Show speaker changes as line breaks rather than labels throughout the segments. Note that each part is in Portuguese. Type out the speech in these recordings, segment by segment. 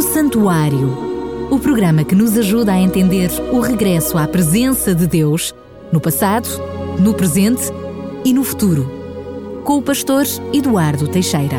O Santuário, o programa que nos ajuda a entender o regresso à presença de Deus no passado, no presente e no futuro, com o pastor Eduardo Teixeira.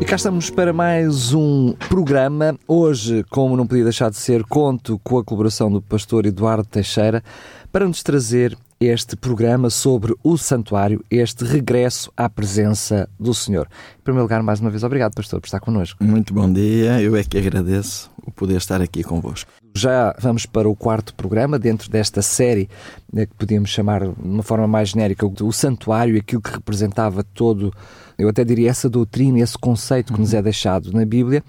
E cá estamos para mais um programa. Hoje, como não podia deixar de ser, conto com a colaboração do pastor Eduardo Teixeira para nos trazer este programa sobre o santuário, este regresso à presença do Senhor. Em primeiro lugar, mais uma vez, obrigado, pastor, por estar connosco.
Muito bom dia, eu é que agradeço o poder estar aqui convosco.
Já vamos para o quarto programa, dentro desta série né, que podíamos chamar de uma forma mais genérica o santuário, aquilo que representava todo, eu até diria essa doutrina, esse conceito que nos é deixado na Bíblia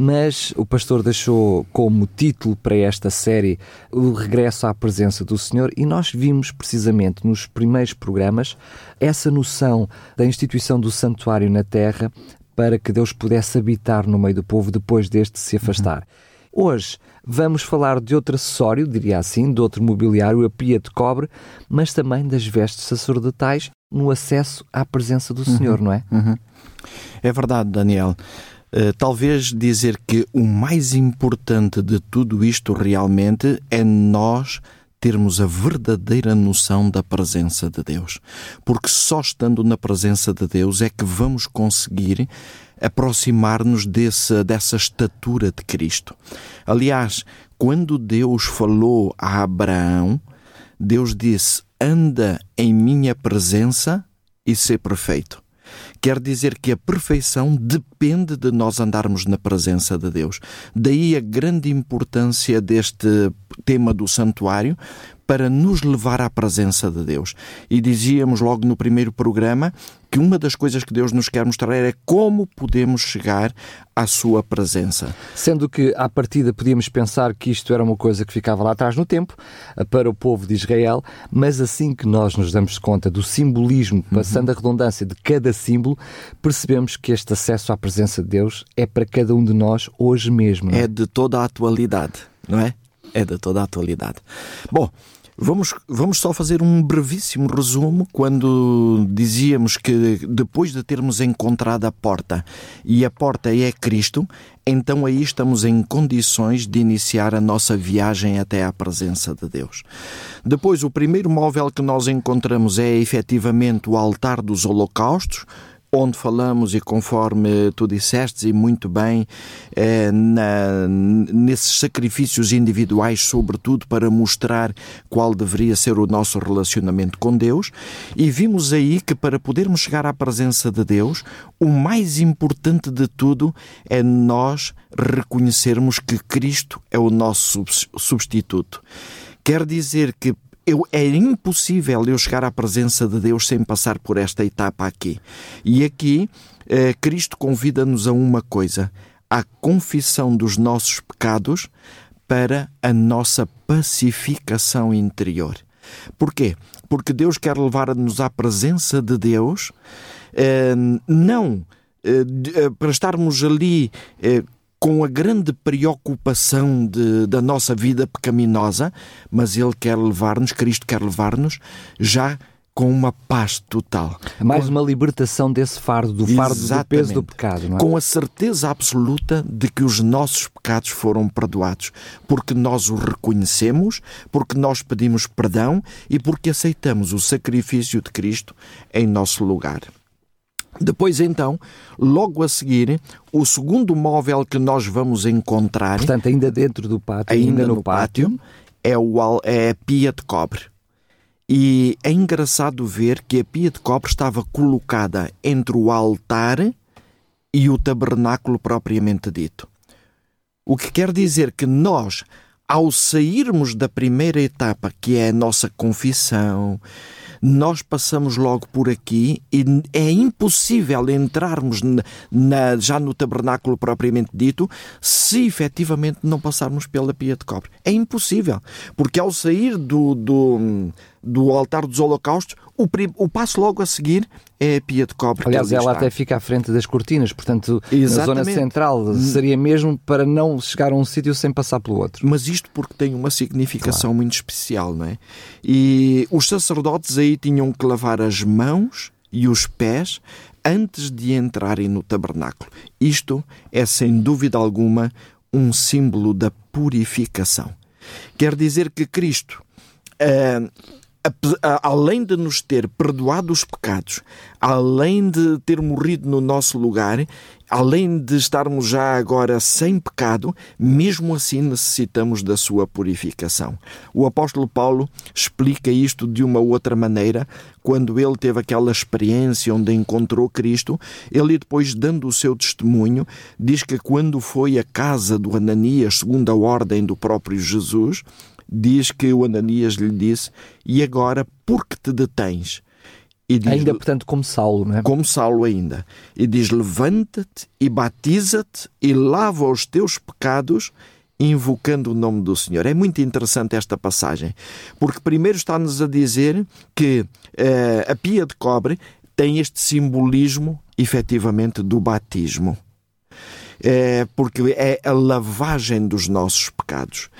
mas o pastor deixou como título para esta série o regresso à presença do Senhor e nós vimos precisamente nos primeiros programas essa noção da instituição do santuário na terra para que Deus pudesse habitar no meio do povo depois deste se afastar. Uhum. Hoje vamos falar de outro acessório, diria assim, de outro mobiliário, a pia de cobre, mas também das vestes sacerdotais no acesso à presença do Senhor,
uhum.
não é?
Uhum. É verdade, Daniel. Uh, talvez dizer que o mais importante de tudo isto realmente é nós termos a verdadeira noção da presença de Deus. Porque só estando na presença de Deus é que vamos conseguir aproximar-nos dessa estatura de Cristo. Aliás, quando Deus falou a Abraão, Deus disse: Anda em minha presença e ser perfeito. Quer dizer que a perfeição depende de nós andarmos na presença de Deus. Daí a grande importância deste tema do santuário, para nos levar à presença de Deus. E dizíamos logo no primeiro programa que uma das coisas que Deus nos quer mostrar é como podemos chegar à sua presença.
Sendo que, à partida, podíamos pensar que isto era uma coisa que ficava lá atrás no tempo, eh, para o povo de Israel, mas assim que nós nos damos conta do simbolismo, passando uhum. a redundância de cada símbolo, percebemos que este acesso à presença de Deus é para cada um de nós hoje mesmo.
É? é de toda a atualidade, não é? É de toda a atualidade. Bom, Vamos, vamos só fazer um brevíssimo resumo quando dizíamos que depois de termos encontrado a porta e a porta é Cristo, então aí estamos em condições de iniciar a nossa viagem até à presença de Deus. Depois, o primeiro móvel que nós encontramos é efetivamente o altar dos holocaustos, onde falamos, e conforme tu disseste, e muito bem, é, na, nesses sacrifícios individuais, sobretudo para mostrar qual deveria ser o nosso relacionamento com Deus, e vimos aí que para podermos chegar à presença de Deus, o mais importante de tudo é nós reconhecermos que Cristo é o nosso substituto. Quer dizer que eu, é impossível eu chegar à presença de Deus sem passar por esta etapa aqui. E aqui, eh, Cristo convida-nos a uma coisa: a confissão dos nossos pecados para a nossa pacificação interior. Porquê? Porque Deus quer levar-nos à presença de Deus, eh, não eh, eh para estarmos ali eh, com a grande preocupação de, da nossa vida pecaminosa, mas Ele quer levar-nos, Cristo quer levar-nos já com uma paz total.
Mais
com...
uma libertação desse fardo, do fardo Exatamente. do peso do pecado, não é?
Com a certeza absoluta de que os nossos pecados foram perdoados, porque nós os reconhecemos, porque nós pedimos perdão e porque aceitamos o sacrifício de Cristo em nosso lugar. Depois, então, logo a seguir, o segundo móvel que nós vamos encontrar.
Portanto, ainda dentro do pátio,
ainda, ainda no, no pátio, pátio, é, o, é a pia de cobre. E é engraçado ver que a pia de cobre estava colocada entre o altar e o tabernáculo propriamente dito. O que quer dizer que nós, ao sairmos da primeira etapa, que é a nossa confissão, nós passamos logo por aqui e é impossível entrarmos na, já no tabernáculo propriamente dito se efetivamente não passarmos pela pia de cobre. É impossível, porque ao sair do, do, do altar dos holocaustos, o, o passo logo a seguir é a pia de cobre.
Aliás, ela está. até fica à frente das cortinas, portanto, Exatamente. na zona central hum. seria mesmo para não chegar a um sítio sem passar pelo outro.
Mas isto porque tem uma significação claro. muito especial, não é? E os sacerdotes aí tinham que lavar as mãos e os pés antes de entrarem no tabernáculo. Isto é, sem dúvida alguma, um símbolo da purificação. Quer dizer que Cristo, uh, além de nos ter perdoado os pecados, além de ter morrido no nosso lugar, além de estarmos já agora sem pecado, mesmo assim necessitamos da sua purificação. O apóstolo Paulo explica isto de uma outra maneira, quando ele teve aquela experiência onde encontrou Cristo, ele depois dando o seu testemunho, diz que quando foi à casa do Ananias, segundo a ordem do próprio Jesus, diz que o Ananias lhe disse: E agora, por que te detens?
Diz, ainda, portanto, como Saulo, não é?
Como Saulo ainda. E diz: Levanta-te e batiza-te e lava os teus pecados, invocando o nome do Senhor. É muito interessante esta passagem, porque primeiro está-nos a dizer que uh, a pia de cobre tem este simbolismo, efetivamente, do batismo. É, porque é a lavagem dos nossos pecados.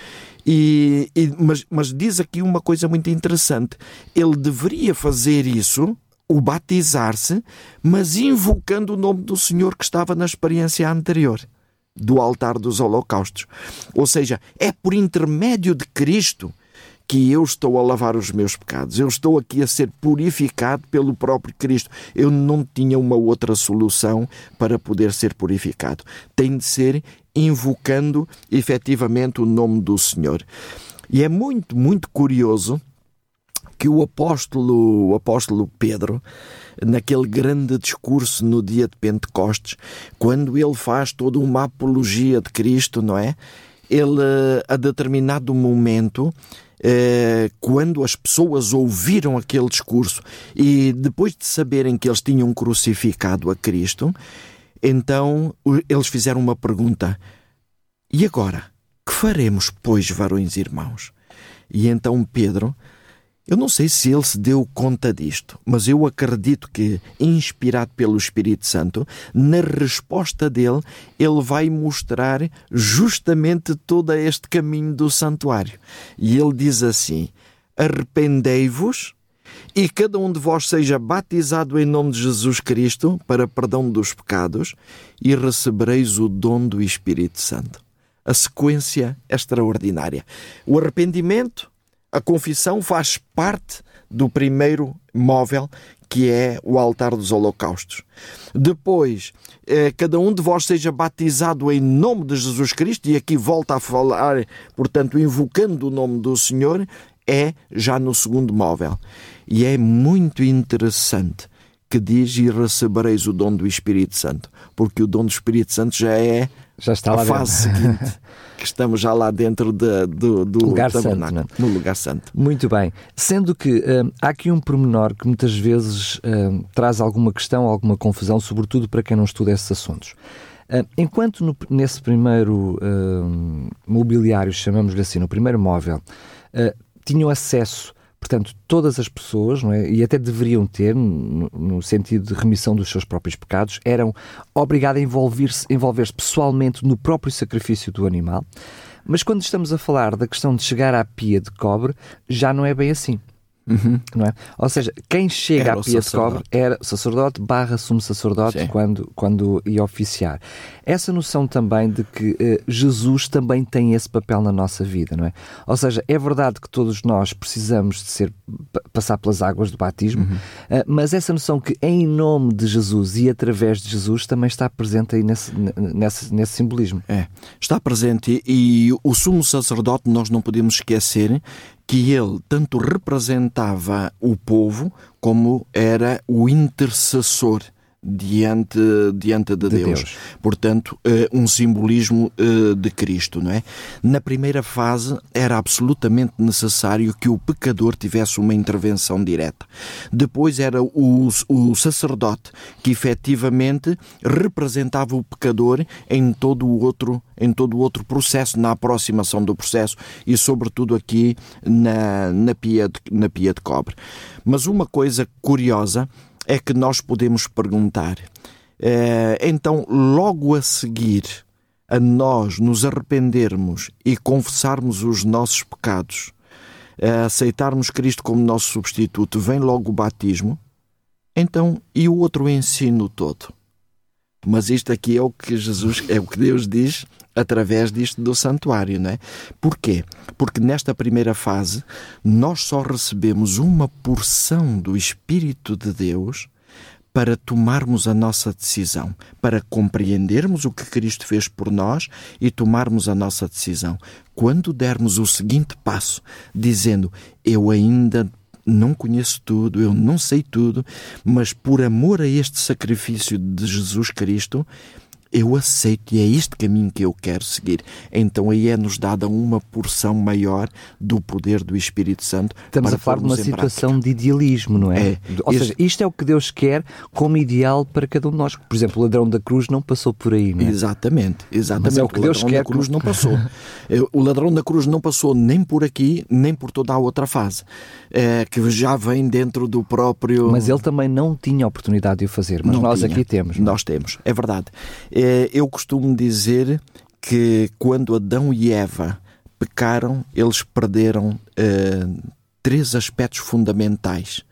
E, e, mas, mas diz aqui uma coisa muito interessante. Ele deveria fazer isso, o batizar-se, mas invocando o nome do Senhor que estava na experiência anterior do altar dos holocaustos. Ou seja, é por intermédio de Cristo que eu estou a lavar os meus pecados. Eu estou aqui a ser purificado pelo próprio Cristo. Eu não tinha uma outra solução para poder ser purificado. Tem de ser invocando efetivamente o nome do Senhor. E é muito, muito curioso que o apóstolo, o apóstolo Pedro, naquele grande discurso no dia de Pentecostes, quando ele faz toda uma apologia de Cristo, não é? Ele, a determinado momento, eh, quando as pessoas ouviram aquele discurso e depois de saberem que eles tinham crucificado a Cristo, então eles fizeram uma pergunta: E agora? Que faremos, pois, varões irmãos? E então Pedro, eu não sei se ele se deu conta disto, mas eu acredito que, inspirado pelo Espírito Santo, na resposta dele, ele vai mostrar justamente todo este caminho do santuário. E ele diz assim: Arrependei-vos e cada um de vós seja batizado em nome de Jesus Cristo para perdão dos pecados e recebereis o dom do Espírito Santo. A sequência é extraordinária. O arrependimento, a confissão faz parte do primeiro móvel que é o altar dos holocaustos. Depois, eh, cada um de vós seja batizado em nome de Jesus Cristo, e aqui volta a falar, portanto, invocando o nome do Senhor, é já no segundo móvel. E é muito interessante que diz e recebereis o dom do Espírito Santo, porque o dom do Espírito Santo já é
já está
a fase dentro. seguinte, que estamos já lá dentro de, do, do
lugar santo,
no lugar santo.
Muito bem. Sendo que hum, há aqui um pormenor que muitas vezes hum, traz alguma questão, alguma confusão, sobretudo para quem não estuda esses assuntos. Hum, enquanto no, nesse primeiro mobiliário, chamamos-lhe assim, no primeiro móvel, tinham acesso Portanto, todas as pessoas, é, e até deveriam ter, no, no, sentido de remissão dos seus próprios pecados, eram obrigadas a envolver-se envolver pessoalmente no próprio sacrifício do animal. Mas quando estamos a falar da questão de chegar à pia de cobre, já não é bem assim. Uhum. Não é? Ou seja, quem chega era à pia de cobre era sacerdote barra sumo sacerdote quando, quando ia oficiar. Essa noção também de que uh, Jesus também tem esse papel na nossa vida, não é? Ou seja, é verdade que todos nós precisamos de ser passar pelas águas do batismo, uhum. uh, mas essa noção que em nome de Jesus e através de Jesus também está presente aí nesse, nesse, nesse simbolismo.
É, está presente e, e o sumo sacerdote nós não podemos esquecer que ele tanto representava o povo como era o intercessor diante, diante de, de Deus. Deus. Portanto, uh, um simbolismo uh, de Cristo, não é? Na primeira fase era absolutamente necessário que o pecador tivesse uma intervenção direta. Depois era o, o sacerdote que efetivamente representava o pecador em todo o outro em todo o outro processo, na aproximação do processo e sobretudo aqui na, na, pia, de, na pia de cobre. Mas uma coisa curiosa é que nós podemos perguntar. É, então, logo a seguir a nós nos arrependermos e confessarmos os nossos pecados, a aceitarmos Cristo como nosso substituto, vem logo o batismo? Então, e o outro ensino todo? Mas isto aqui é o que Jesus, é o que Deus diz através disto do santuário, não é? Porquê? Porque nesta primeira fase nós só recebemos uma porção do Espírito de Deus para tomarmos a nossa decisão, para compreendermos o que Cristo fez por nós e tomarmos a nossa decisão. Quando dermos o seguinte passo, dizendo: Eu ainda não conheço tudo, eu não sei tudo, mas por amor a este sacrifício de Jesus Cristo, eu aceito e é este caminho que eu quero seguir. Então aí é-nos dada uma porção maior do poder do Espírito Santo.
Estamos a falar de uma situação prática. de idealismo, não é? é Ou este... seja, isto é o que Deus quer como ideal para cada um de nós. Por exemplo, o ladrão da cruz não passou por aí, não é?
Exatamente, exatamente. Mas
é o que
o
Deus quer.
da cruz não passou. o ladrão da cruz não passou nem por aqui, nem por toda a outra fase, é, que já vem dentro do próprio...
Mas ele também não tinha oportunidade de o fazer, mas
não
nós
tinha.
aqui temos.
É? Nós temos, é verdade. É, eu costumo dizer que quando Adão e Eva pecaram, eles perderam uh, três aspectos fundamentais.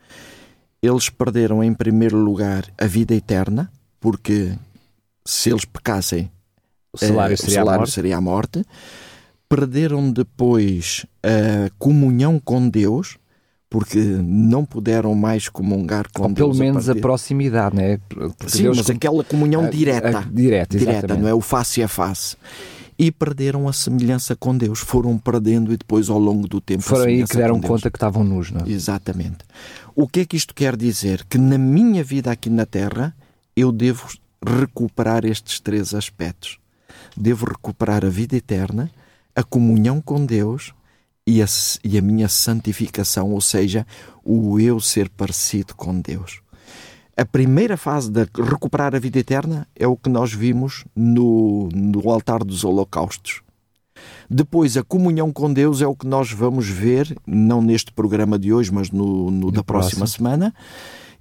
Eles perderam, em primeiro lugar, a vida eterna, porque se eles pecassem,
o salário, uh, seria,
o salário
a
seria a morte. Perderam depois a comunhão com Deus, porque não puderam mais comungar com
Ou
Deus.
pelo menos
a,
a proximidade, né?
Porque Sim, Deus mas aquela comunhão a, direta. A,
direta,
direta, não é o face a face. E perderam a semelhança com Deus. Foram perdendo e depois, ao longo do tempo,
foram aí que deram conta que estavam nus, não é?
Exatamente. O que é que isto quer dizer? Que na minha vida aqui na Terra eu devo recuperar estes três aspectos. Devo recuperar a vida eterna, a comunhão com Deus e a, e a minha santificação, ou seja, o eu ser parecido com Deus. A primeira fase de recuperar a vida eterna é o que nós vimos no, no altar dos holocaustos. Depois, a comunhão com Deus é o que nós vamos ver, não neste programa de hoje, mas no, no da próxima semana.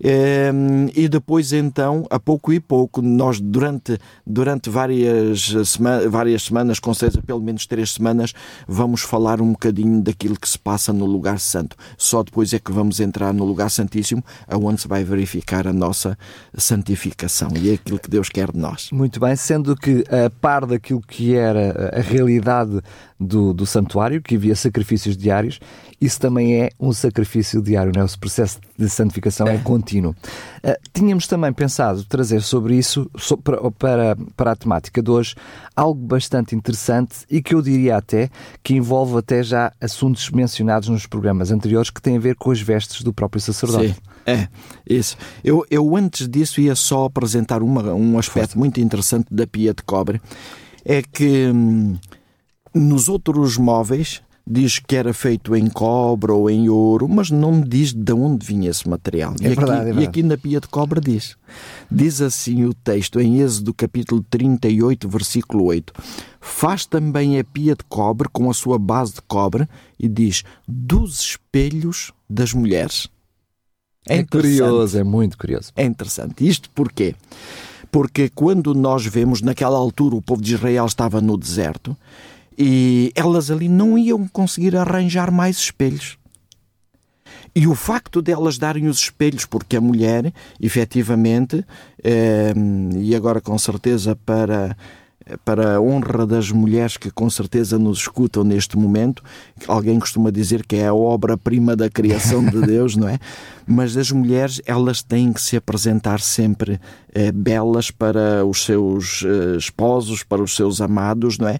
Ehm, e depois, então, a pouco e pouco, nós durante, durante várias, sema várias semanas, com certeza pelo menos três semanas, vamos falar um bocadinho daquilo que se passa no lugar santo. Só depois é que vamos entrar no lugar santíssimo, aonde se vai verificar a nossa santificação e aquilo que Deus quer de nós.
Muito bem, sendo que a par daquilo que era a realidade do, do santuário, que havia sacrifícios diários, isso também é um sacrifício diário, não é? o processo de santificação é, é contínuo. Uh, tínhamos também pensado trazer sobre isso, so, para, para, para a temática de hoje, algo bastante interessante e que eu diria até que envolve até já assuntos mencionados nos programas anteriores que têm a ver com as vestes do próprio sacerdote.
Sim. É, isso. Eu, eu antes disso ia só apresentar uma, um aspecto muito interessante da pia de cobre. É que hum, nos outros móveis diz que era feito em cobre ou em ouro, mas não diz de onde vinha esse material.
É
e,
verdade,
aqui,
é verdade.
e aqui na pia de cobre diz. Diz assim o texto em Êxodo capítulo 38, versículo 8. Faz também a pia de cobre com a sua base de cobre e diz dos espelhos das mulheres.
É, é curioso, é muito curioso.
É interessante. Isto porquê? Porque quando nós vemos, naquela altura, o povo de Israel estava no deserto e elas ali não iam conseguir arranjar mais espelhos. E o facto delas darem os espelhos, porque a mulher, efetivamente, eh, e agora com certeza para para a honra das mulheres que com certeza nos escutam neste momento, alguém costuma dizer que é a obra-prima da criação de Deus, não é? Mas as mulheres, elas têm que se apresentar sempre eh, belas para os seus eh, esposos, para os seus amados, não é?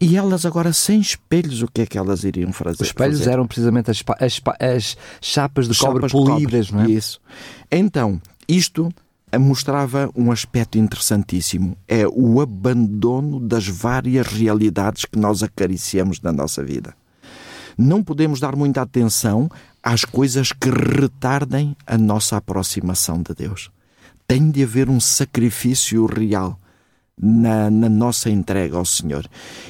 E elas agora, sem espelhos, o que é que elas iriam fazer?
Os espelhos
fazer?
eram precisamente as, as, as chapas de chapas cobre polidas,
de
cobre. não é?
Isso. Então, isto mostrava um aspecto interessantíssimo. É o abandono das várias realidades que nós acariciamos na nossa vida. Não podemos dar muita atenção às coisas que retardem a nossa aproximação de Deus. Tem de haver um sacrifício real na, na, nossa entrega ao Senhor.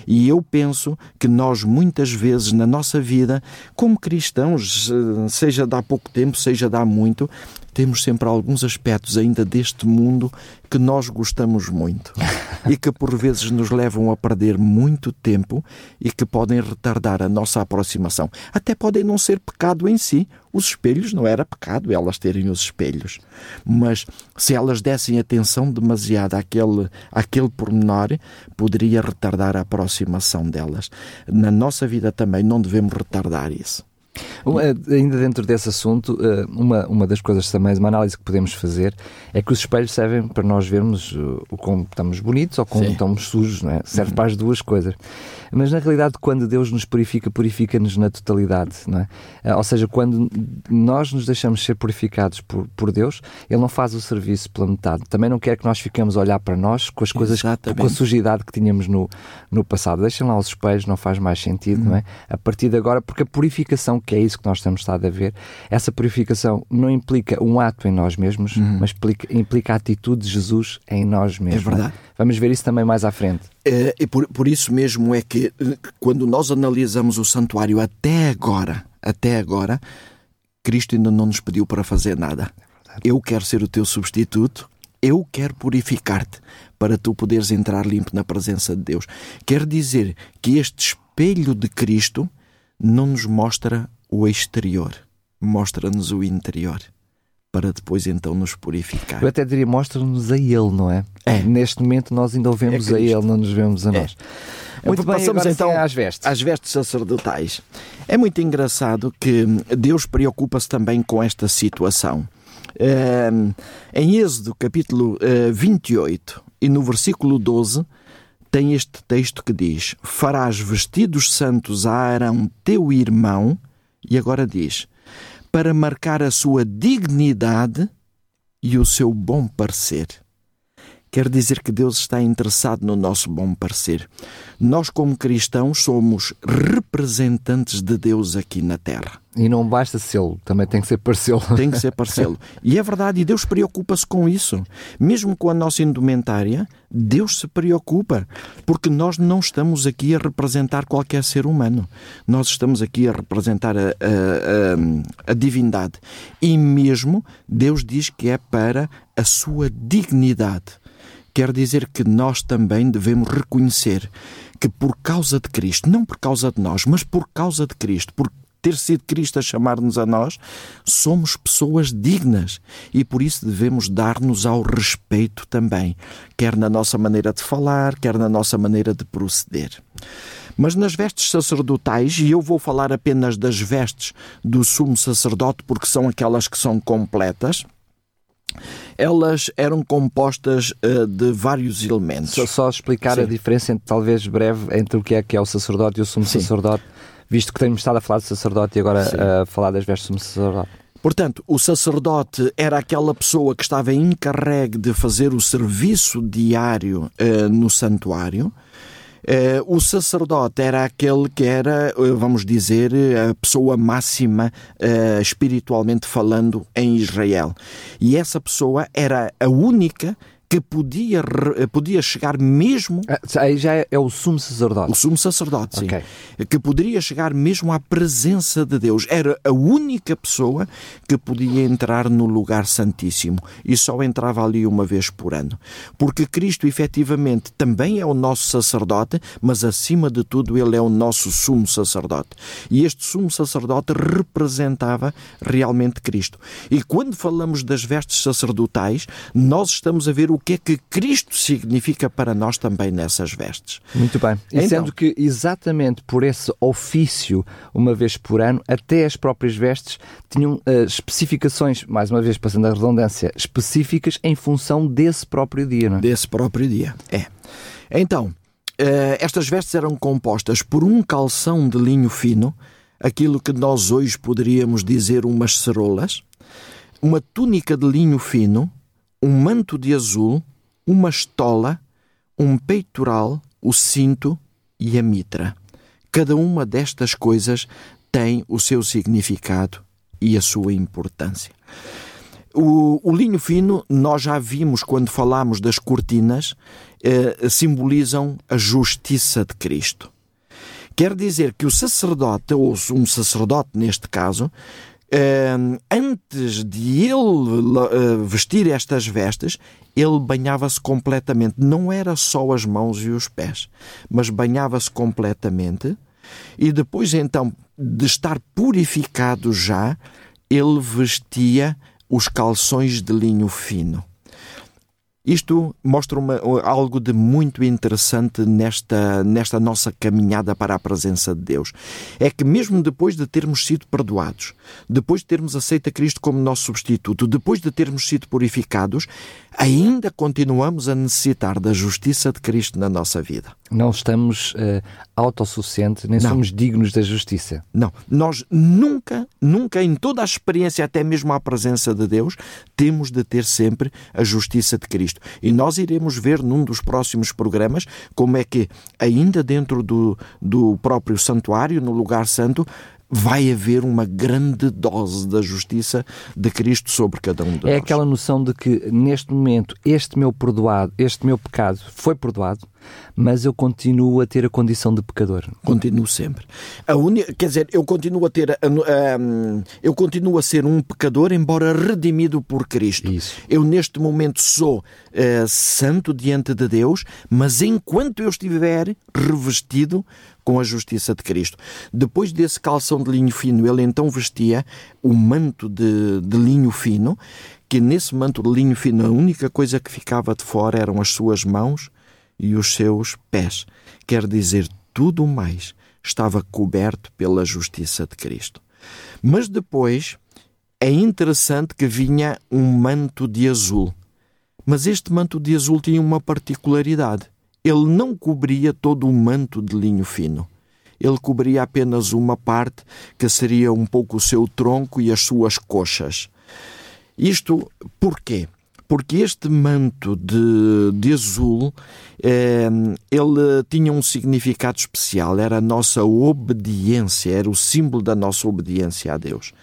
E eu penso que nós, muitas vezes na nossa vida, como cristãos, seja de há pouco tempo, seja de há muito, temos sempre alguns aspectos ainda deste mundo que nós gostamos muito. e que por vezes nos levam a perder muito tempo e que podem retardar a nossa aproximação. Até podem não ser pecado em si. Os espelhos não era pecado elas terem os espelhos. Mas se elas dessem atenção demasiada àquele, àquele pormenor, poderia retardar a aproximação delas. Na nossa vida também não devemos retardar isso.
Ainda dentro desse assunto, eh, uma, uma das coisas também, uma análise que podemos fazer é que os espelhos servem para nós vermos eh, o como estamos bonitos ou como Sim. estamos sujos, não é? Serve uhum. para as duas coisas. Mas na realidade, quando Deus nos purifica, purifica-nos na totalidade, não é? Eh, ou seja, quando nós nos deixamos ser purificados por, por Deus, Ele não faz o serviço pela metade. Também não quer que nós fiquemos a olhar para nós com as coisas, Exatamente. com a sujidade que tínhamos no, no passado. Deixem lá os espelhos, não faz mais sentido, uhum. não é? Uhum. A partir de agora, porque a purificação que é isso que nós temos estado a ver, essa purificação não implica um ato em nós mesmos, uhum. mas implica, implica, a atitude de Jesus em nós mesmos.
É verdade.
Vamos ver isso também mais à frente.
É, e por, por isso mesmo é que quando nós analisamos o santuário até agora, até agora, Cristo ainda não nos pediu para fazer nada. É eu quero ser o teu substituto, eu quero purificar-te para tu poderes entrar limpo na presença de Deus. Quer dizer que este espelho de Cristo não nos mostra o exterior, mostra-nos o interior, para depois então nos purificar.
Eu até diria, mostra-nos a Ele, não é?
É.
Neste momento nós ainda o vemos é a Ele, não nos vemos a é. nós.
Muito bem, passamos então às vestes. às vestes sacerdotais. É muito engraçado que Deus preocupa-se também com esta situação. em Êxodo capítulo 28 e no versículo 12, tem este texto que diz: Farás vestidos santos a Arão, teu irmão, e agora diz: para marcar a sua dignidade e o seu bom parecer. Quer dizer que Deus está interessado no nosso bom parecer. Nós, como cristãos, somos representantes de Deus aqui na Terra.
E não basta sê-lo, também tem que ser parecê-lo.
Tem que ser parecê-lo. E é verdade, e Deus preocupa-se com isso. Mesmo com a nossa indumentária, Deus se preocupa, porque nós não estamos aqui a representar qualquer ser humano. Nós estamos aqui a representar a, a, a, a divindade. E mesmo Deus diz que é para a sua dignidade. Quer dizer que nós também devemos reconhecer que por causa de Cristo, não por causa de nós, mas por causa de Cristo, por ter sido Cristo a chamar-nos a nós, somos pessoas dignas e por isso devemos dar-nos ao respeito também, quer na nossa maneira de falar, quer na nossa maneira de proceder. Mas nas vestes sacerdotais, e eu vou falar apenas das vestes do sumo sacerdote, porque são aquelas que são completas, elas eram compostas uh, de vários elementos.
Só, só explicar Sim. a diferença, entre, talvez breve, entre o que é que é o sacerdote e o sumo Sim. sacerdote, visto que temos estado a falar de sacerdote e agora Sim. a falar das vestes do sumo sacerdote.
Portanto, o sacerdote era aquela pessoa que estava encarregue de fazer o serviço diário uh, no santuário. Uh, o sacerdote era aquele que era, uh, vamos dizer, a pessoa máxima espiritualmente falando em Israel. E essa pessoa era a única podia, podia chegar mesmo.
Ah, aí já é, é, o sumo sacerdote.
O sumo sacerdote, sim. Okay. Que poderia chegar mesmo à presença de Deus. Era a única pessoa que podia entrar no lugar santíssimo e só entrava ali uma vez por ano. Porque Cristo, efetivamente, também é o nosso sacerdote, mas acima de tudo, ele é o nosso sumo sacerdote. E este sumo sacerdote representava realmente Cristo. E quando falamos das vestes sacerdotais, nós estamos a ver o que é que Cristo significa para nós também nessas vestes.
Muito bem. E então, sendo que exatamente por esse ofício, uma vez por ano, até as próprias vestes tinham uh, especificações, mais uma vez passando a redundância, específicas em função desse próprio dia, não é?
Desse próprio dia, é. Então, uh, estas vestes eram compostas por um calção de linho fino, aquilo que nós hoje poderíamos dizer umas cerolas, uma túnica de linho fino, um manto de azul, uma estola, um peitoral, o cinto e a mitra. Cada uma destas coisas tem o seu significado e a sua importância. O, o linho fino, nós já vimos quando falamos das cortinas, eh, simbolizam a justiça de Cristo. Quer dizer que o sacerdote, ou um sacerdote neste caso, antes de ele uh, vestir estas vestes, ele banhava-se completamente. Não era só as mãos e os pés, mas banhava-se completamente. E depois, então, de estar purificado já, ele vestia os calções de linho fino. Isto mostra uma, algo de muito interessante nesta, nesta nossa caminhada para a presença de Deus. É que, mesmo depois de termos sido perdoados, depois de termos aceito a Cristo como nosso substituto, depois de termos sido purificados, ainda continuamos a necessitar da justiça de Cristo na nossa vida.
Não estamos uh, autossuficientes, nem Não. somos dignos da justiça.
Não. Nós nunca, nunca, em toda a experiência, até mesmo à presença de Deus, temos de ter sempre a justiça de Cristo. E nós iremos ver num dos próximos programas como é que, ainda dentro do, do próprio santuário, no lugar santo, vai haver uma grande dose da justiça de Cristo sobre cada um de
é
nós.
É aquela noção de que neste momento este meu perdoado, este meu pecado foi perdoado, mas eu continuo a ter a condição de pecador.
Continuo sempre. A única, quer dizer, eu continuo a ter, a, a, eu continuo a ser um pecador, embora redimido por Cristo.
Isso.
Eu neste momento sou uh, santo diante de Deus, mas enquanto eu estiver revestido com a justiça de Cristo. Depois desse calção de linho fino, ele então vestia o manto de, de linho fino, que nesse manto de linho fino a única coisa que ficava de fora eram as suas mãos e os seus pés. Quer dizer, tudo mais estava coberto pela justiça de Cristo. Mas depois é interessante que vinha um manto de azul. Mas este manto de azul tinha uma particularidade. Ele não cobria todo o manto de linho fino. Ele cobria apenas uma parte, que seria um pouco o seu tronco e as suas coxas. Isto porquê? Porque este manto de, de azul eh, ele tinha um significado especial, era a nossa obediência, era o símbolo da nossa obediência a Deus.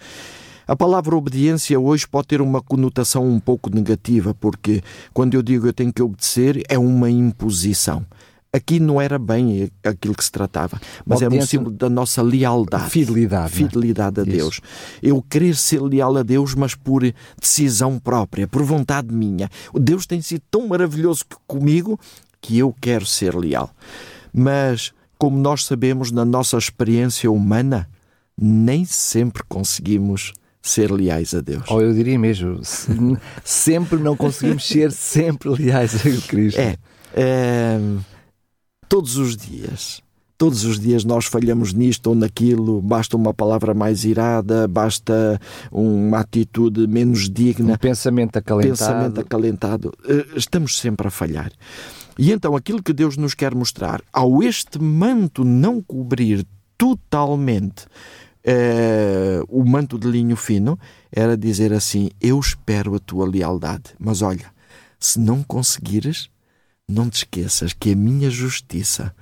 A palavra obediência hoje pode ter uma conotação um pouco negativa, porque quando eu digo eu tenho que obedecer, é uma imposição. Aqui não era bem aquilo que se tratava, mas era um símbolo da nossa lealdade.
Fidelidade.
É? Fidelidade a Deus. Isso. Eu querer ser leal a Deus, mas por decisão própria, por vontade minha. Deus tem sido tão maravilhoso comigo que eu quero ser leal. Mas, como nós sabemos na nossa experiência humana, nem sempre conseguimos ser leais a Deus.
Ou eu diria mesmo, sempre não conseguimos ser sempre leais a Cristo.
É. é todos os dias. Todos os dias nós falhamos nisto ou naquilo, basta uma palavra mais irada, basta uma atitude menos digna.
Um pensamento acalentado.
Pensamento acalentado. Eh, estamos sempre a falhar. E então aquilo que Deus nos quer mostrar, ao este manto não cobrir totalmente eh, o manto de linho fino, era dizer assim: Eu espero a tua lealdade, mas olha, se não conseguires, não te esqueças que a minha justiça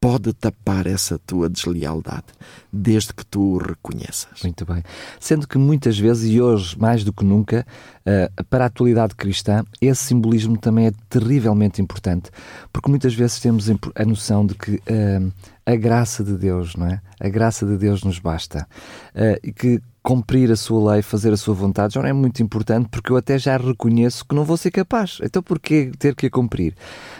pode tapar essa tua deslealdade, desde que tu o reconheças.
Muito bem. Sendo que muitas vezes, e hoje mais do que nunca, uh, para a atualidade cristã, esse simbolismo também é terrivelmente importante, porque muitas vezes temos a noção de que uh, a graça de Deus, não é? A graça de Deus nos basta. Uh, e que cumprir a sua lei, fazer a sua vontade, já não é muito importante porque eu até já reconheço que não vou ser capaz. Então porquê ter que a cumprir?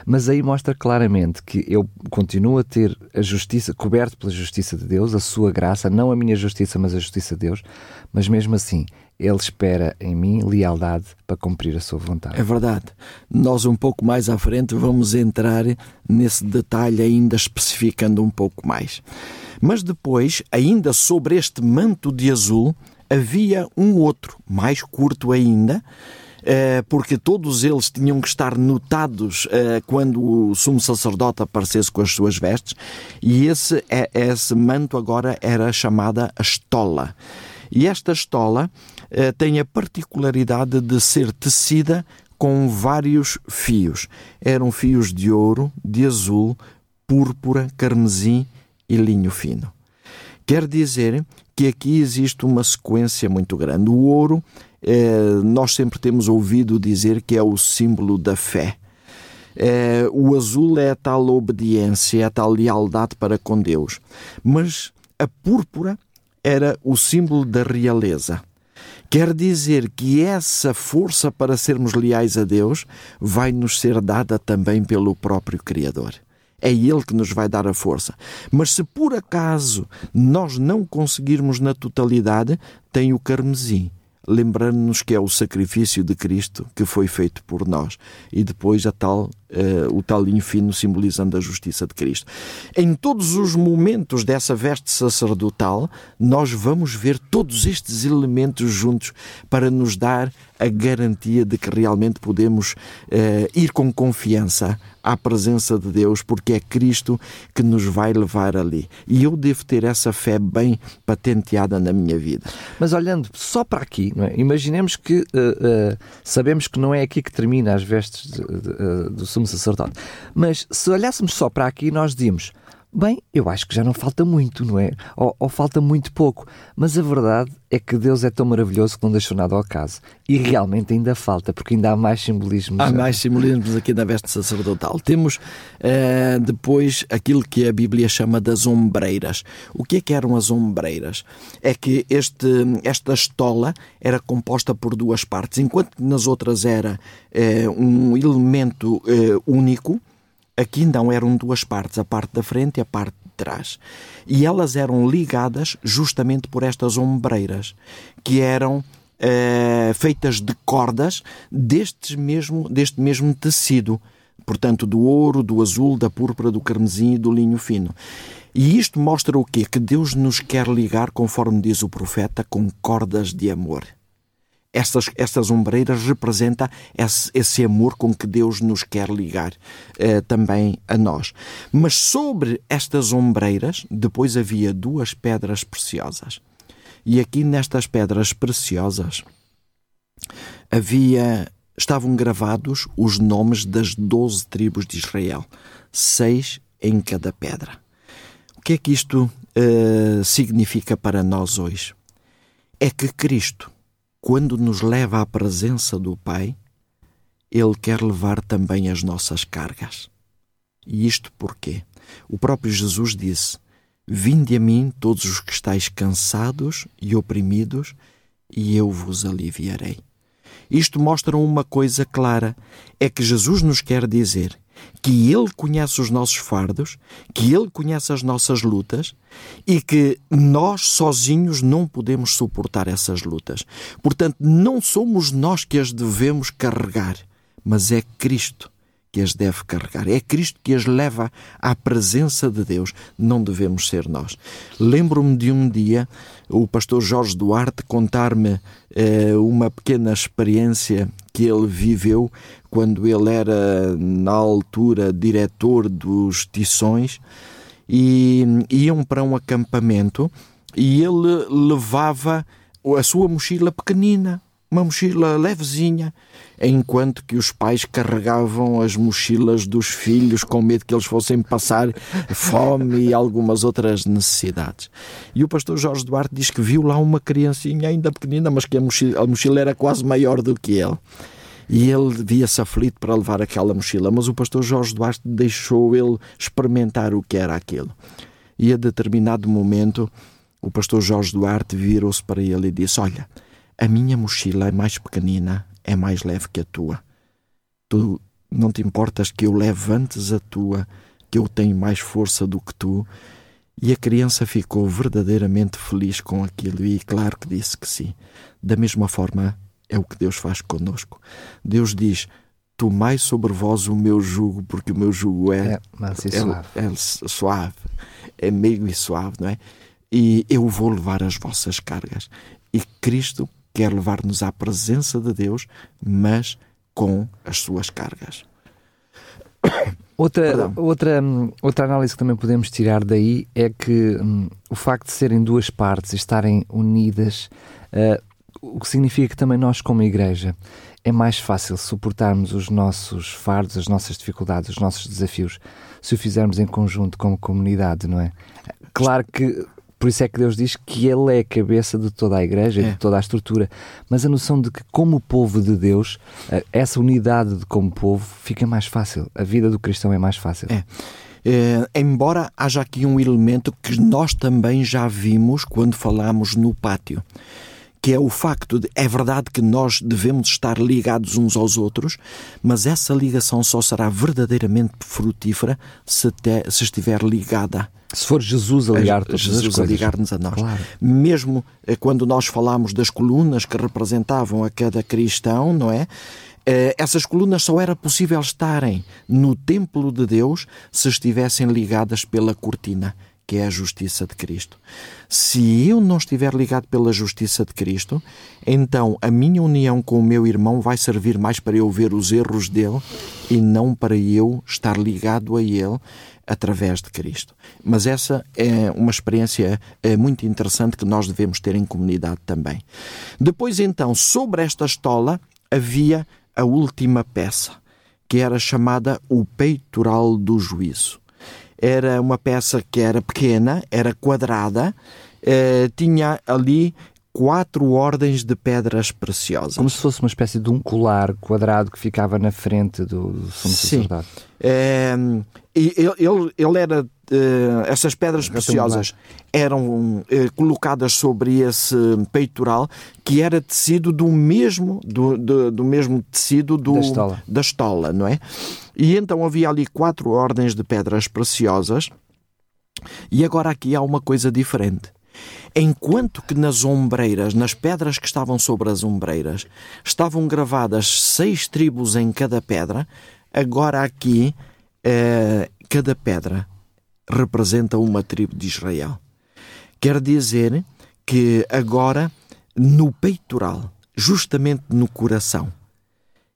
Mas aí mostra claramente que eu continuo a ter a justiça, coberto pela justiça de Deus, a sua graça, não a minha justiça, mas a justiça de Deus, mas mesmo assim ele espera em mim lealdade para cumprir a sua vontade.
É verdade. Nós, um pouco mais à frente, vamos entrar nesse detalhe, ainda especificando um pouco mais. Mas depois, ainda sobre este manto de azul, havia um outro, mais curto ainda, eh, porque todos eles tinham que estar notados eh, quando o sumo sacerdote aparecesse com as suas vestes, e esse, é, esse manto agora era chamada estola. E esta estola eh, tem a particularidade de ser tecida com vários fios. Eram fios de ouro, de azul, púrpura, carmesim e linho fino. Quer dizer que aqui existe uma sequência muito grande. O ouro, eh, nós sempre temos ouvido dizer que é o símbolo da fé. Eh, o azul é a tal obediência, é a tal lealdade para com Deus. Mas a púrpura era o símbolo da realeza. Quer dizer que essa força para sermos leais a Deus vai nos ser dada também pelo próprio Criador. É Ele que nos vai dar a força. Mas se por acaso nós não conseguirmos na totalidade, tem o carmesim lembrando-nos que é o sacrifício de Cristo que foi feito por nós e depois a tal, uh, o tal linho fino simbolizando a justiça de Cristo. Em todos os momentos dessa veste sacerdotal, nós vamos ver todos estes elementos juntos para nos dar a garantia de que realmente podemos uh, ir com confiança à presença de Deus, porque é Cristo que nos vai levar ali. E eu devo ter essa fé bem patenteada na minha vida.
Mas olhando só para aqui, é? imaginemos que uh, uh, sabemos que não é aqui que termina as vestes de, de, do sumo sacerdote, mas se olhássemos só para aqui, nós dizemos Bem, eu acho que já não falta muito, não é? Ou, ou, falta muito pouco. Mas a verdade é que Deus é tão maravilhoso que não deixou nada ao caso. E realmente ainda falta, porque ainda há mais simbolismos.
Há mais simbolismos aqui na veste sacerdotal. Temos uh, depois aquilo que a Bíblia chama das ombreiras. O que é que eram as ombreiras? É que este, esta estola era composta por duas partes, enquanto nas outras era uh, um elemento uh, único Aqui não eram duas partes, a parte da frente e a parte de trás. E elas eram ligadas justamente por estas ombreiras, que eram eh, feitas de cordas destes mesmo, deste mesmo tecido. Portanto, do ouro, do azul, da púrpura, do carmesim e do linho fino. E isto mostra o quê? Que Deus nos quer ligar, conforme diz o profeta, com cordas de amor. Estas, estas ombreiras representam esse, esse, amor com que Deus nos quer ligar eh, também a nós. Mas sobre estas ombreiras, depois havia duas pedras preciosas. E aqui nestas pedras preciosas havia estavam gravados os nomes das doze tribos de Israel, seis em cada pedra. O que é que isto uh, significa para nós hoje? É que Cristo quando nos leva à presença do Pai, Ele quer levar também as nossas cargas. E isto porquê? O próprio Jesus disse: Vinde a mim todos os que estáis cansados e oprimidos, e eu vos aliviarei. Isto mostra uma coisa clara: é que Jesus nos quer dizer que Ele conhece os nossos fardos, que Ele conhece as nossas lutas e que nós sozinhos não podemos suportar essas lutas. Portanto, não somos nós que as devemos carregar, mas é Cristo que as deve carregar. É Cristo que as leva à presença de Deus. Não devemos ser nós. Lembro-me de um dia o pastor Jorge Duarte contar-me eh, uma pequena experiência que ele viveu quando ele era, na altura, diretor dos Tições e iam para um acampamento e ele levava a sua mochila pequenina uma mochila levezinha, enquanto que os pais carregavam as mochilas dos filhos com medo que eles fossem passar fome e algumas outras necessidades. E o pastor Jorge Duarte diz que viu lá uma criancinha ainda pequenina, mas que a mochila, a mochila era quase maior do que ele. E ele via-se aflito para levar aquela mochila, mas o pastor Jorge Duarte deixou ele experimentar o que era aquilo. E a determinado momento, o pastor Jorge Duarte virou-se para ele e disse: Olha a minha mochila é mais pequenina, é mais leve que a tua. Tu não te importas que eu leve antes a tua, que eu tenho mais força do que tu? E a criança ficou verdadeiramente feliz com aquilo e, claro, que disse que sim. Da mesma forma, é o que Deus faz conosco. Deus diz: Tomai sobre vós o meu jugo, porque o meu jugo é,
é, é, suave.
é suave, é meio e suave, não é? E eu vou levar as vossas cargas. E Cristo quer levar-nos à presença de Deus, mas com as suas cargas.
Outra, outra, outra análise que também podemos tirar daí é que hum, o facto de serem duas partes e estarem unidas, uh, o que significa que também nós, como igreja, é mais fácil suportarmos os nossos fardos, as nossas dificuldades, os nossos desafios, se o fizermos em conjunto como comunidade, não é? Claro que por isso é que Deus diz que Ele é a cabeça de toda a igreja, é. de toda a estrutura. Mas a noção de que, como povo de Deus, eh, essa unidade de como povo fica mais fácil. A vida do cristão é mais fácil.
É. Eh, embora haja aqui um elemento que nós também já vimos quando falamos no pátio que é o facto de é verdade que nós devemos estar ligados uns aos outros, mas essa ligação só será verdadeiramente frutífera se, te, se estiver ligada.
Se for Jesus a ligar todas
Jesus a ligar-nos a nós. Claro. Mesmo eh, quando nós falamos das colunas que representavam a cada cristão, não é? Eh, essas colunas só era possível estarem no templo de Deus se estivessem ligadas pela cortina que é a justiça de Cristo. Se eu não estiver ligado pela justiça de Cristo, então a minha união com o meu irmão vai servir mais para eu ver os erros dele e não para eu estar ligado a ele através de Cristo. Mas essa é uma experiência é, muito interessante que nós devemos ter em comunidade também. Depois, então, sobre esta estola havia a última peça, que era chamada o peitoral do juízo era uma peça que era pequena, era quadrada, eh, tinha ali quatro ordens de pedras preciosas.
Como se fosse uma espécie de um colar quadrado que ficava na frente do, do sumo sacerdote.
É, ele, ele era essas pedras preciosas eram uh, colocadas sobre esse peitoral que era tecido do mesmo do, do, do mesmo tecido do,
da, estola.
da estola, não é? E então havia ali quatro ordens de pedras preciosas e agora aqui há uma coisa diferente. Enquanto que nas ombreiras, nas pedras que estavam sobre as ombreiras, estavam gravadas seis tribos em cada pedra, agora aqui uh, cada pedra representa uma tribo de Israel. Quer dizer que agora, no peitoral, justamente no coração,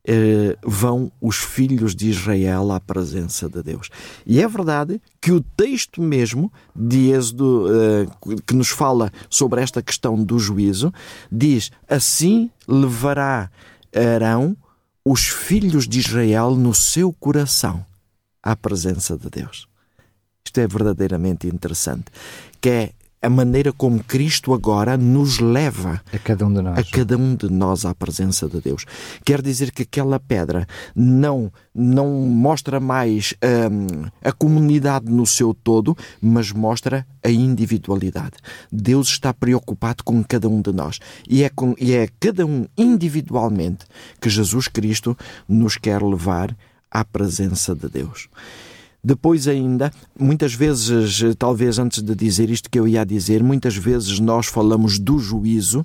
eh, vão os filhos de Israel à presença de Deus. E é verdade que o texto mesmo de Êxodo, eh, que nos fala sobre esta questão do juízo, diz: Assim levará Arão os filhos de Israel no seu coração à presença de Deus. Isto é verdadeiramente interessante, que é a maneira como Cristo agora nos leva
a cada um de nós,
a cada um de nós à presença de Deus. Quer dizer que aquela pedra não não mostra mais hum, a comunidade no seu todo, mas mostra a individualidade. Deus está preocupado com cada um de nós e é com e é cada um individualmente que Jesus Cristo nos quer levar à presença de Deus. Depois, ainda, muitas vezes, talvez antes de dizer isto que eu ia dizer, muitas vezes nós falamos do juízo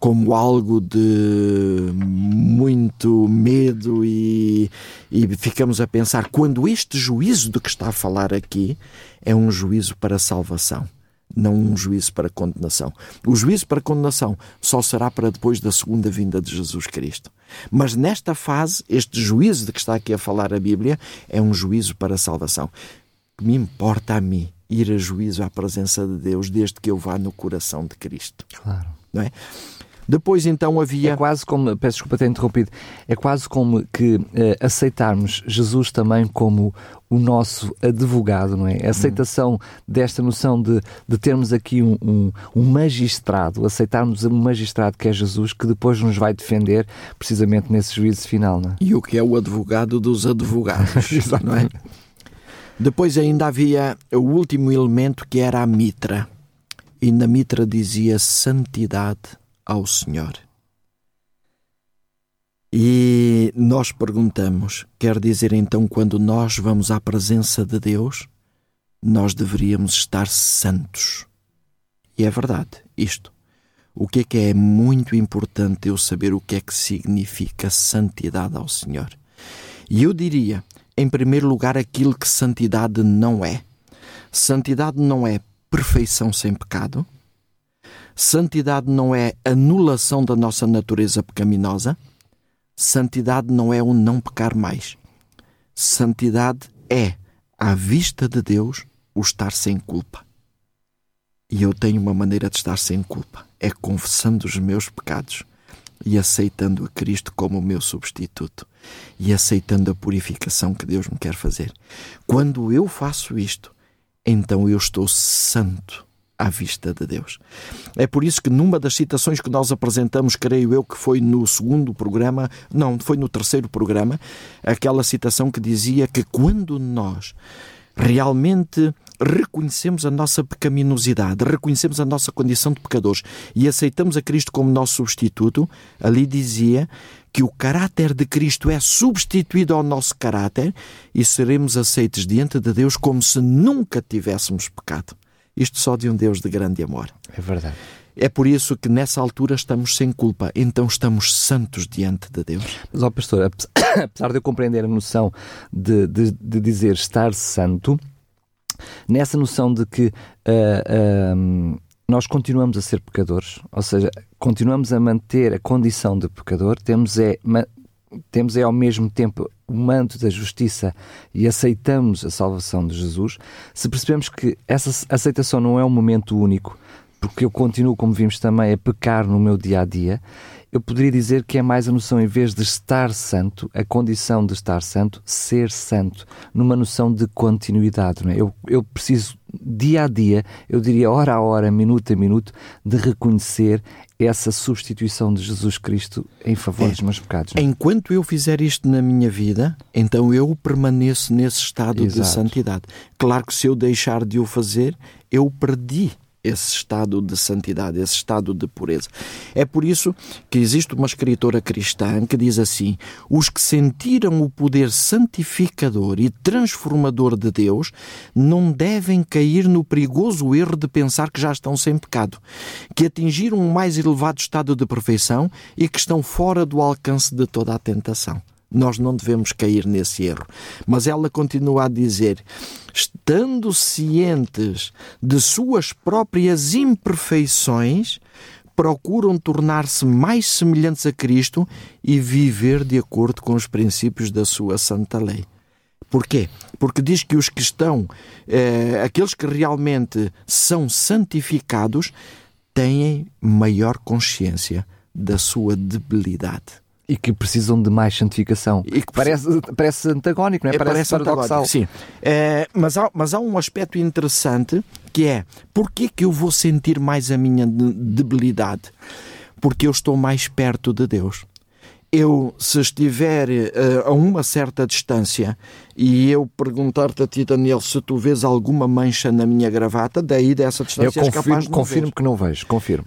como algo de muito medo e, e ficamos a pensar quando este juízo de que está a falar aqui é um juízo para salvação não um juízo para condenação. O juízo para condenação só será para depois da segunda vinda de Jesus Cristo. Mas nesta fase, este juízo de que está aqui a falar a Bíblia é um juízo para salvação. Me importa a mim ir a juízo à presença de Deus desde que eu vá no coração de Cristo.
Claro.
Não é? Depois então havia.
É quase como, peço desculpa ter interrompido, é quase como que uh, aceitarmos Jesus também como o nosso advogado, não é? A aceitação desta noção de, de termos aqui um, um, um, magistrado, aceitarmos um magistrado que é Jesus, que depois nos vai defender precisamente nesse juízo final, não é?
E o que é o advogado dos advogados, não é? Depois ainda havia o último elemento que era a mitra. E na mitra dizia santidade ao Senhor. E nós perguntamos: quer dizer então, quando nós vamos à presença de Deus, nós deveríamos estar santos. E é verdade isto. O que é que é muito importante eu saber o que é que significa santidade ao Senhor? E eu diria, em primeiro lugar, aquilo que santidade não é. Santidade não é perfeição sem pecado. Santidade não é anulação da nossa natureza pecaminosa. Santidade não é o não pecar mais. Santidade é, à vista de Deus, o estar sem culpa. E eu tenho uma maneira de estar sem culpa: é confessando os meus pecados e aceitando a Cristo como o meu substituto e aceitando a purificação que Deus me quer fazer. Quando eu faço isto, então eu estou santo à vista de Deus. É por isso que numa das citações que nós apresentamos, creio eu que foi no segundo programa, não, foi no terceiro programa, aquela citação que dizia que quando nós realmente reconhecemos a nossa pecaminosidade, reconhecemos a nossa condição de pecadores e aceitamos a Cristo como nosso substituto, ali dizia que o caráter de Cristo é substituído ao nosso caráter e seremos aceitos diante de Deus como se nunca tivéssemos pecado. Isto só de um Deus de grande amor.
É verdade.
É por isso que nessa altura estamos sem culpa, então estamos santos diante de Deus.
Mas, ó pastor, apesar de eu compreender a noção de, de, de dizer estar santo, nessa noção de que uh, uh, nós continuamos a ser pecadores, ou seja, continuamos a manter a condição de pecador, temos é, temos é ao mesmo tempo o manto da justiça e aceitamos a salvação de Jesus, se percebemos que essa aceitação não é um momento único, porque eu continuo, como vimos também, a pecar no meu dia a dia, eu poderia dizer que é mais a noção, em vez de estar santo, a condição de estar santo, ser santo, numa noção de continuidade. Não é? eu, eu preciso, dia a dia, eu diria hora a hora, minuto a minuto, de reconhecer essa substituição de Jesus Cristo em favor é. dos meus pecados.
É? Enquanto eu fizer isto na minha vida, então eu permaneço nesse estado Exato. de santidade. Claro que se eu deixar de o fazer, eu perdi esse estado de santidade, esse estado de pureza. É por isso que existe uma escritora cristã que diz assim: os que sentiram o poder santificador e transformador de Deus não devem cair no perigoso erro de pensar que já estão sem pecado, que atingiram um mais elevado estado de perfeição e que estão fora do alcance de toda a tentação. Nós não devemos cair nesse erro. Mas ela continua a dizer: estando cientes de suas próprias imperfeições, procuram tornar-se mais semelhantes a Cristo e viver de acordo com os princípios da sua santa lei. Porquê? Porque diz que os que estão, eh, aqueles que realmente são santificados, têm maior consciência da sua debilidade
e que precisam de mais santificação. E que parece, parece antagónico, não é? é
parece, parece paradoxal. Sim. É, mas, há, mas há um aspecto interessante que é porquê que eu vou sentir mais a minha debilidade? Porque eu estou mais perto de Deus. Eu, se estiver uh, a uma certa distância e eu perguntar-te a ti, Daniel, se tu vês alguma mancha na minha gravata, daí dessa distância
eu confirmo, capaz de confirmo ver. que não vejo, confirmo.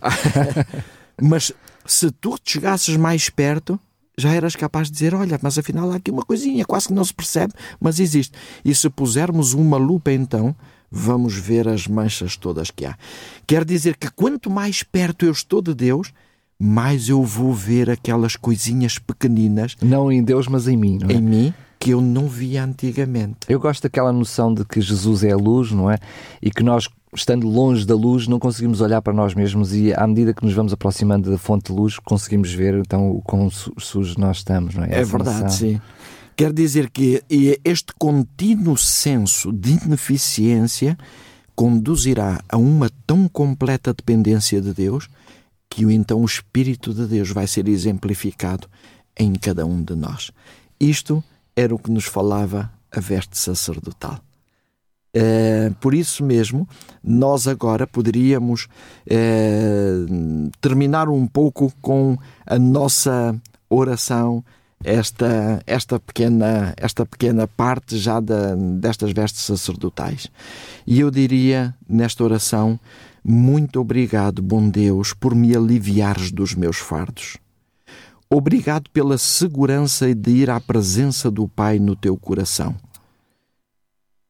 mas se tu chegasses mais perto, já eras capaz de dizer: olha, mas afinal há aqui uma coisinha, quase que não se percebe, mas existe. E se pusermos uma lupa, então, vamos ver as manchas todas que há. Quer dizer que quanto mais perto eu estou de Deus, mais eu vou ver aquelas coisinhas pequeninas.
Não em Deus, mas em mim, não é?
Em mim, que eu não via antigamente.
Eu gosto daquela noção de que Jesus é a luz, não é? E que nós estando longe da luz, não conseguimos olhar para nós mesmos e à medida que nos vamos aproximando da fonte de luz, conseguimos ver então o quão sujos nós estamos, não é?
É verdade, noção. sim. Quer dizer que este contínuo senso de ineficiência conduzirá a uma tão completa dependência de Deus que então o Espírito de Deus vai ser exemplificado em cada um de nós. Isto era o que nos falava a veste sacerdotal. Uh, por isso mesmo, nós agora poderíamos uh, terminar um pouco com a nossa oração, esta, esta, pequena, esta pequena parte já da, destas vestes sacerdotais. E eu diria nesta oração: Muito obrigado, bom Deus, por me aliviares dos meus fardos. Obrigado pela segurança de ir à presença do Pai no teu coração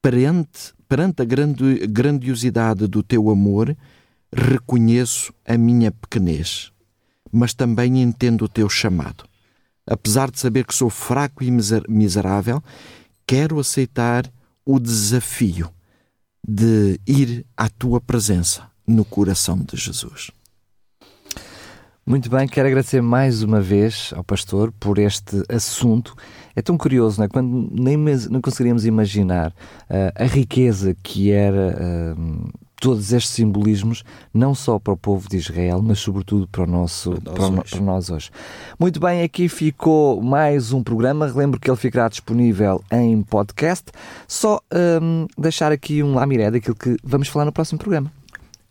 perante, perante a grande, grandiosidade do teu amor, reconheço a minha pequenez, mas também entendo o teu chamado. Apesar de saber que sou fraco e miserável, quero aceitar o desafio de ir à tua presença no coração de Jesus.
Muito bem, quero agradecer mais uma vez ao pastor por este assunto. É tão curioso, não é? Quando nem não conseguiríamos imaginar uh, a riqueza que era uh, todos estes simbolismos, não só para o povo de Israel, mas sobretudo para, o nosso, para, nós, para, para nós hoje. Muito bem, aqui ficou mais um programa. Relembro que ele ficará disponível em podcast. Só um, deixar aqui um lamiré daquilo que vamos falar no próximo programa.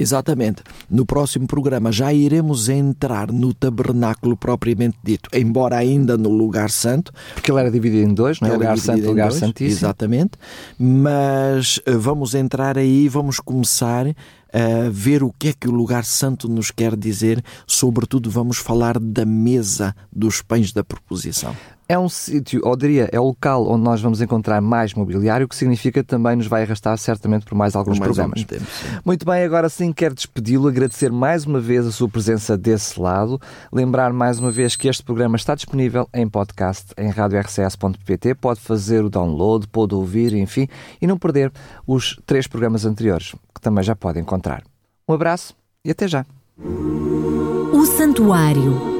Exatamente. No próximo programa já iremos entrar no tabernáculo propriamente dito, embora ainda no lugar santo.
Porque ele era dividido em dois, não é? Lugar santo e lugar dois, santíssimo.
Exatamente. Mas eh, vamos entrar aí, vamos começar a ver o que é que o lugar santo nos quer dizer. Sobretudo, vamos falar da mesa dos pães da proposição.
É um sítio, ou diria, é o local onde nós vamos encontrar mais mobiliário, o que significa que também nos vai arrastar certamente por mais alguns por mais programas.
Tempo,
Muito bem, agora sim quero despedi-lo, agradecer mais uma vez a sua presença desse lado, lembrar mais uma vez que este programa está disponível em podcast em radiorcs.pt, pode fazer o download, pode ouvir, enfim, e não perder os três programas anteriores, que também já pode encontrar. Um abraço e até já.
O Santuário